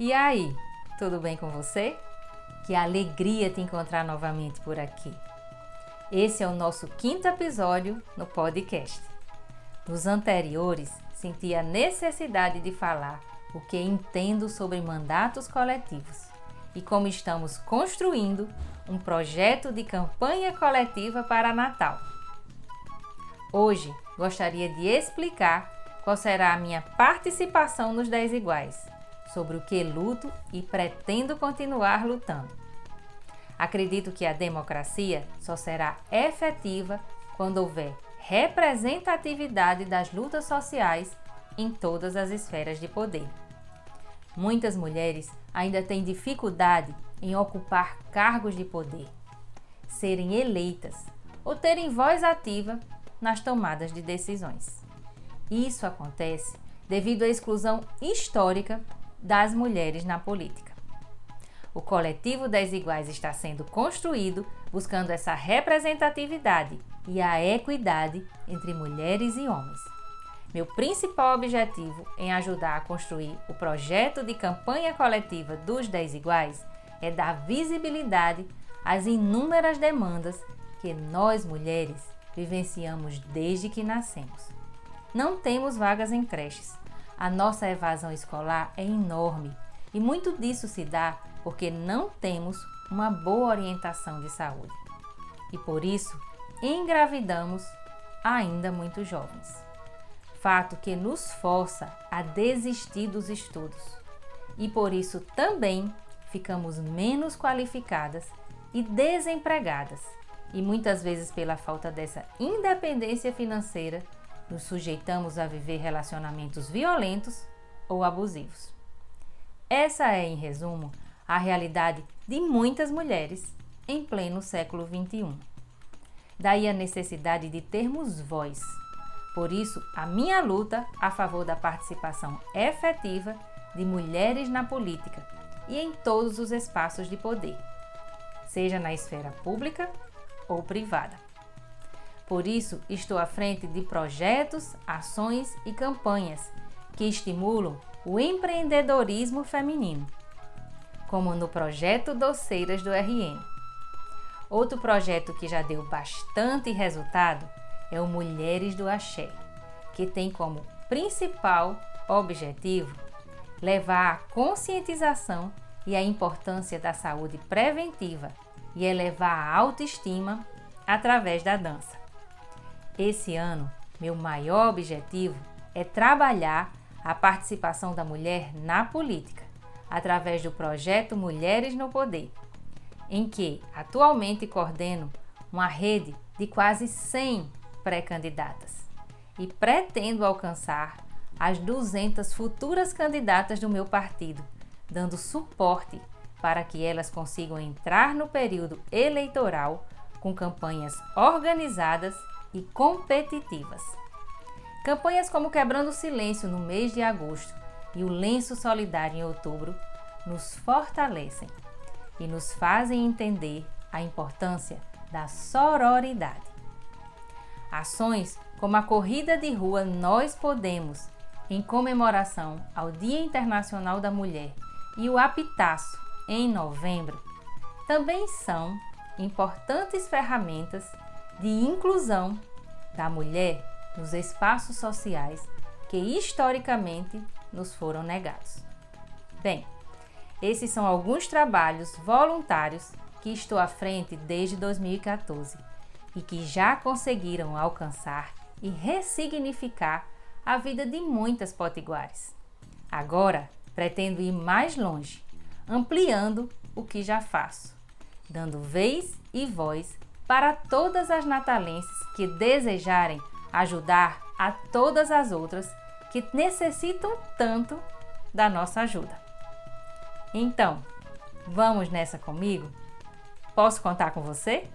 E aí, tudo bem com você? Que alegria te encontrar novamente por aqui. Esse é o nosso quinto episódio no podcast. Nos anteriores, senti a necessidade de falar o que entendo sobre mandatos coletivos e como estamos construindo um projeto de campanha coletiva para Natal. Hoje gostaria de explicar qual será a minha participação nos 10 iguais sobre o que luto e pretendo continuar lutando. Acredito que a democracia só será efetiva quando houver representatividade das lutas sociais em todas as esferas de poder. Muitas mulheres ainda têm dificuldade em ocupar cargos de poder, serem eleitas ou terem voz ativa nas tomadas de decisões. Isso acontece devido à exclusão histórica das mulheres na política. O coletivo das iguais está sendo construído buscando essa representatividade e a equidade entre mulheres e homens. Meu principal objetivo em ajudar a construir o projeto de campanha coletiva dos 10 iguais é dar visibilidade às inúmeras demandas que nós mulheres vivenciamos desde que nascemos. Não temos vagas em creches, a nossa evasão escolar é enorme e muito disso se dá porque não temos uma boa orientação de saúde. E por isso, engravidamos ainda muito jovens. Fato que nos força a desistir dos estudos. E por isso também ficamos menos qualificadas e desempregadas. E muitas vezes pela falta dessa independência financeira nos sujeitamos a viver relacionamentos violentos ou abusivos. Essa é, em resumo, a realidade de muitas mulheres em pleno século XXI. Daí a necessidade de termos voz. Por isso, a minha luta a favor da participação efetiva de mulheres na política e em todos os espaços de poder, seja na esfera pública ou privada. Por isso, estou à frente de projetos, ações e campanhas que estimulam o empreendedorismo feminino, como no projeto Doceiras do RN. Outro projeto que já deu bastante resultado é o Mulheres do Axé, que tem como principal objetivo levar a conscientização e a importância da saúde preventiva e elevar a autoestima através da dança. Esse ano, meu maior objetivo é trabalhar a participação da mulher na política, através do projeto Mulheres no Poder, em que atualmente coordeno uma rede de quase 100 pré-candidatas e pretendo alcançar as 200 futuras candidatas do meu partido, dando suporte para que elas consigam entrar no período eleitoral com campanhas organizadas e competitivas. Campanhas como Quebrando o Silêncio no mês de agosto e o Lenço Solidário em outubro nos fortalecem e nos fazem entender a importância da sororidade. Ações como a corrida de rua Nós Podemos, em comemoração ao Dia Internacional da Mulher, e o Apitaço, em novembro, também são importantes ferramentas de inclusão da mulher nos espaços sociais que historicamente nos foram negados. Bem, esses são alguns trabalhos voluntários que estou à frente desde 2014 e que já conseguiram alcançar e ressignificar a vida de muitas potiguares. Agora pretendo ir mais longe, ampliando o que já faço, dando vez e voz para todas as natalenses que desejarem ajudar a todas as outras que necessitam tanto da nossa ajuda. Então, vamos nessa comigo? Posso contar com você?